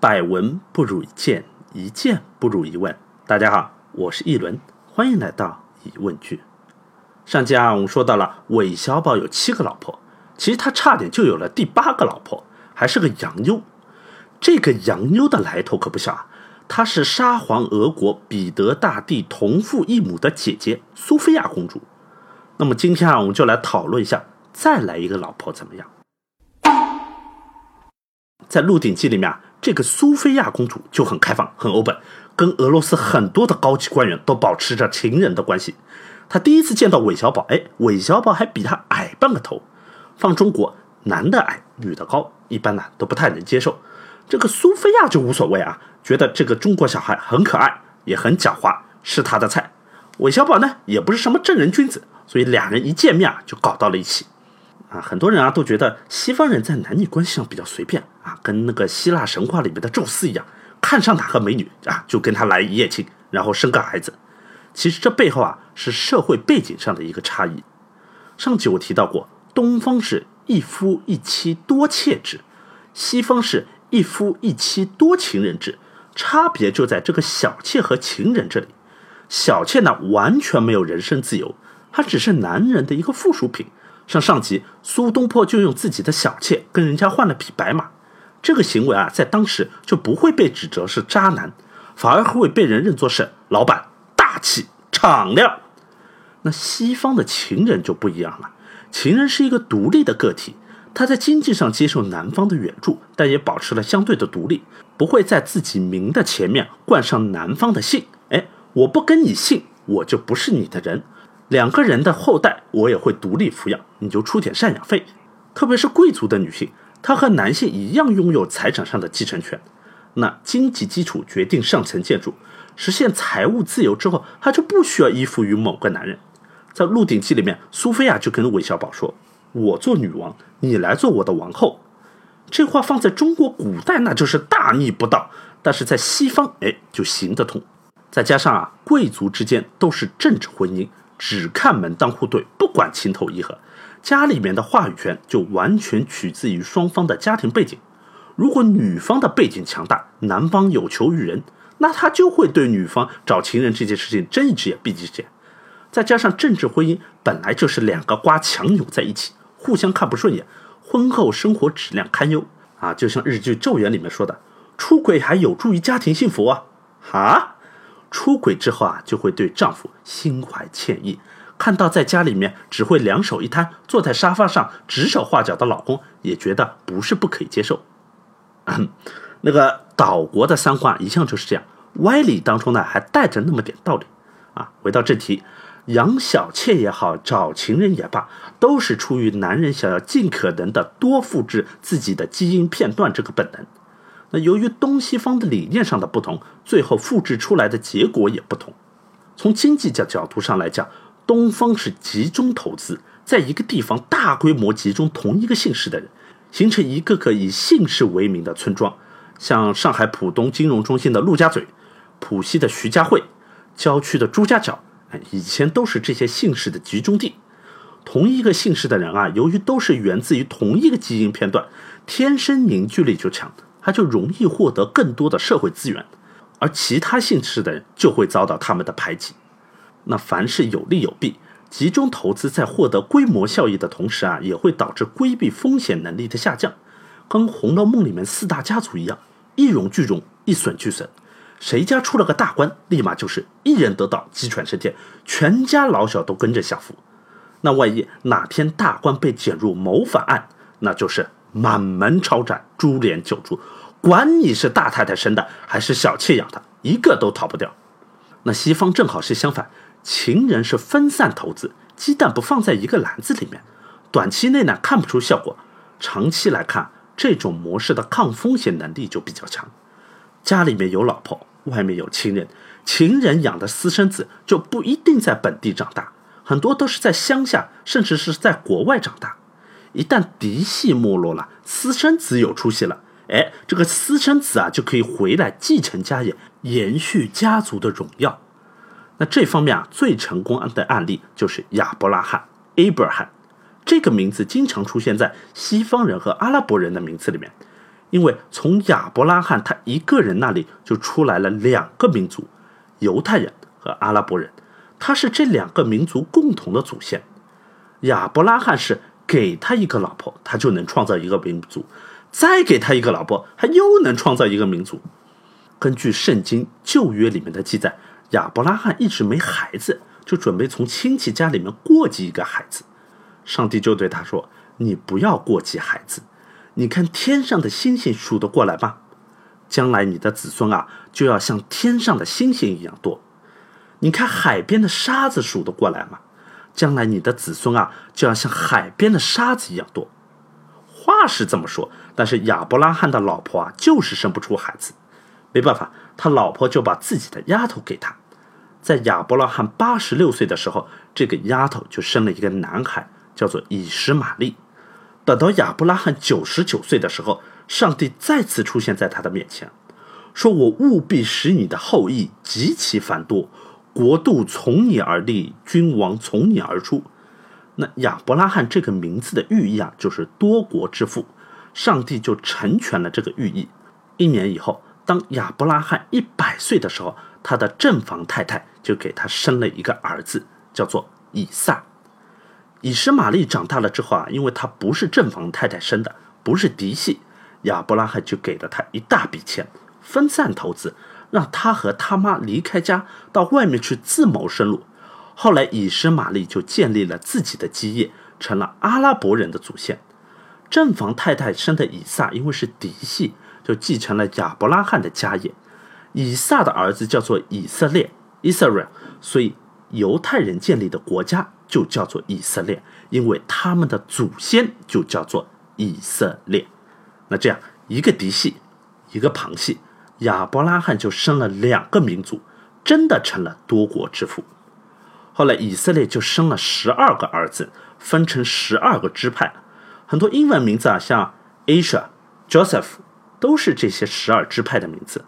百闻不如一见，一见不如一问。大家好，我是一轮，欢迎来到疑问句。上集啊，我们说到了韦小宝有七个老婆，其实他差点就有了第八个老婆，还是个洋妞。这个洋妞的来头可不小啊，她是沙皇俄国彼得大帝同父异母的姐姐苏菲亚公主。那么今天啊，我们就来讨论一下，再来一个老婆怎么样？在《鹿鼎记》里面啊，这个苏菲亚公主就很开放、很 open，跟俄罗斯很多的高级官员都保持着情人的关系。她第一次见到韦小宝，哎，韦小宝还比她矮半个头。放中国，男的矮，女的高，一般呢都不太能接受。这个苏菲亚就无所谓啊，觉得这个中国小孩很可爱，也很狡猾，是她的菜。韦小宝呢，也不是什么正人君子，所以俩人一见面啊，就搞到了一起。啊，很多人啊都觉得西方人在男女关系上比较随便啊，跟那个希腊神话里面的宙斯一样，看上哪个美女啊就跟她来一夜情，然后生个孩子。其实这背后啊是社会背景上的一个差异。上集我提到过，东方是一夫一妻多妾制，西方是一夫一妻多情人制，差别就在这个小妾和情人这里。小妾呢完全没有人身自由，她只是男人的一个附属品。像上集，苏东坡就用自己的小妾跟人家换了匹白马，这个行为啊，在当时就不会被指责是渣男，反而会被人认作是老板大气敞亮。那西方的情人就不一样了，情人是一个独立的个体，他在经济上接受男方的援助，但也保持了相对的独立，不会在自己名的前面冠上男方的姓。哎，我不跟你姓，我就不是你的人。两个人的后代，我也会独立抚养，你就出点赡养费。特别是贵族的女性，她和男性一样拥有财产上的继承权。那经济基础决定上层建筑，实现财务自由之后，她就不需要依附于某个男人。在《鹿鼎记》里面，苏菲亚就跟韦小宝说：“我做女王，你来做我的王后。”这话放在中国古代那就是大逆不道，但是在西方，哎，就行得通。再加上啊，贵族之间都是政治婚姻。只看门当户对，不管情投意合，家里面的话语权就完全取自于双方的家庭背景。如果女方的背景强大，男方有求于人，那他就会对女方找情人这件事情睁一只眼闭一只眼。再加上政治婚姻本来就是两个瓜强扭在一起，互相看不顺眼，婚后生活质量堪忧啊！就像日剧《咒怨》里面说的，出轨还有助于家庭幸福啊！哈。出轨之后啊，就会对丈夫心怀歉意。看到在家里面只会两手一摊，坐在沙发上指手画脚的老公，也觉得不是不可以接受。那个岛国的三观一向就是这样，歪理当中呢还带着那么点道理啊。回到正题，养小妾也好，找情人也罢，都是出于男人想要尽可能的多复制自己的基因片段这个本能。那由于东西方的理念上的不同，最后复制出来的结果也不同。从经济角角度上来讲，东方是集中投资，在一个地方大规模集中同一个姓氏的人，形成一个个以姓氏为名的村庄，像上海浦东金融中心的陆家嘴，浦西的徐家汇，郊区的朱家角，哎，以前都是这些姓氏的集中地。同一个姓氏的人啊，由于都是源自于同一个基因片段，天生凝聚力就强。他就容易获得更多的社会资源，而其他姓氏的人就会遭到他们的排挤。那凡事有利有弊，集中投资在获得规模效益的同时啊，也会导致规避风险能力的下降，跟《红楼梦》里面四大家族一样，一荣俱荣，一损俱损。谁家出了个大官，立马就是一人得道鸡犬升天，全家老小都跟着享福。那万一哪天大官被卷入谋反案，那就是。满门抄斩，株连九族，管你是大太太生的还是小妾养的，一个都逃不掉。那西方正好是相反，情人是分散投资，鸡蛋不放在一个篮子里面，短期内呢看不出效果，长期来看，这种模式的抗风险能力就比较强。家里面有老婆，外面有情人，情人养的私生子就不一定在本地长大，很多都是在乡下，甚至是在国外长大。一旦嫡系没落了，私生子有出息了，哎，这个私生子啊就可以回来继承家业，延续家族的荣耀。那这方面啊，最成功的案例就是亚伯拉罕 （Abraham）。这个名字经常出现在西方人和阿拉伯人的名字里面。因为从亚伯拉罕他一个人那里就出来了两个民族，犹太人和阿拉伯人，他是这两个民族共同的祖先。亚伯拉罕是给他一个老婆，他就能创造一个民族；再给他一个老婆，他又能创造一个民族。根据圣经旧约里面的记载，亚伯拉罕一直没孩子，就准备从亲戚家里面过继一个孩子。上帝就对他说：“你不要过继孩子，你看天上的星星数得过来吗？将来你的子孙啊，就要像天上的星星一样多。你看海边的沙子数得过来吗？将来你的子孙啊，就要像海边的沙子一样多。”话是这么说，但是亚伯拉罕的老婆啊，就是生不出孩子。没办法，他老婆就把自己的丫头给他。在亚伯拉罕八十六岁的时候，这个丫头就生了一个男孩。叫做以实玛利。等到亚伯拉罕九十九岁的时候，上帝再次出现在他的面前，说：“我务必使你的后裔极其繁多，国度从你而立，君王从你而出。”那亚伯拉罕这个名字的寓意啊，就是多国之父。上帝就成全了这个寓意。一年以后，当亚伯拉罕一百岁的时候，他的正房太太就给他生了一个儿子，叫做以撒。以实玛利长大了之后啊，因为他不是正房太太生的，不是嫡系，亚伯拉罕就给了他一大笔钱，分散投资，让他和他妈离开家，到外面去自谋生路。后来以实玛利就建立了自己的基业，成了阿拉伯人的祖先。正房太太生的以撒，因为是嫡系，就继承了亚伯拉罕的家业。以撒的儿子叫做以色列 （Israel），所以犹太人建立的国家。就叫做以色列，因为他们的祖先就叫做以色列。那这样一个嫡系，一个旁系，亚伯拉罕就生了两个民族，真的成了多国之父。后来以色列就生了十二个儿子，分成十二个支派。很多英文名字啊，像 Asia、Joseph，都是这些十二支派的名字。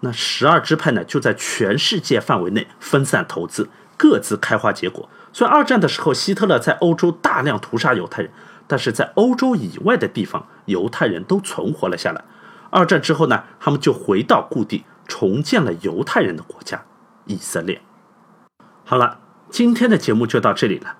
那十二支派呢，就在全世界范围内分散投资，各自开花结果。虽然二战的时候，希特勒在欧洲大量屠杀犹太人，但是在欧洲以外的地方，犹太人都存活了下来。二战之后呢，他们就回到故地，重建了犹太人的国家——以色列。好了，今天的节目就到这里了。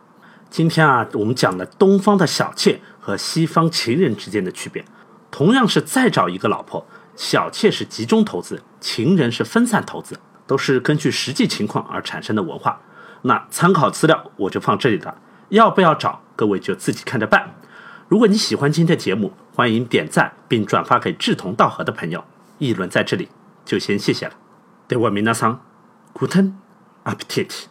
今天啊，我们讲了东方的小妾和西方情人之间的区别。同样是再找一个老婆，小妾是集中投资，情人是分散投资，都是根据实际情况而产生的文化。那参考资料我就放这里了，要不要找各位就自己看着办。如果你喜欢今天的节目，欢迎点赞并转发给志同道合的朋友。议论在这里就先谢谢了。对我明那桑，古腾，阿皮 t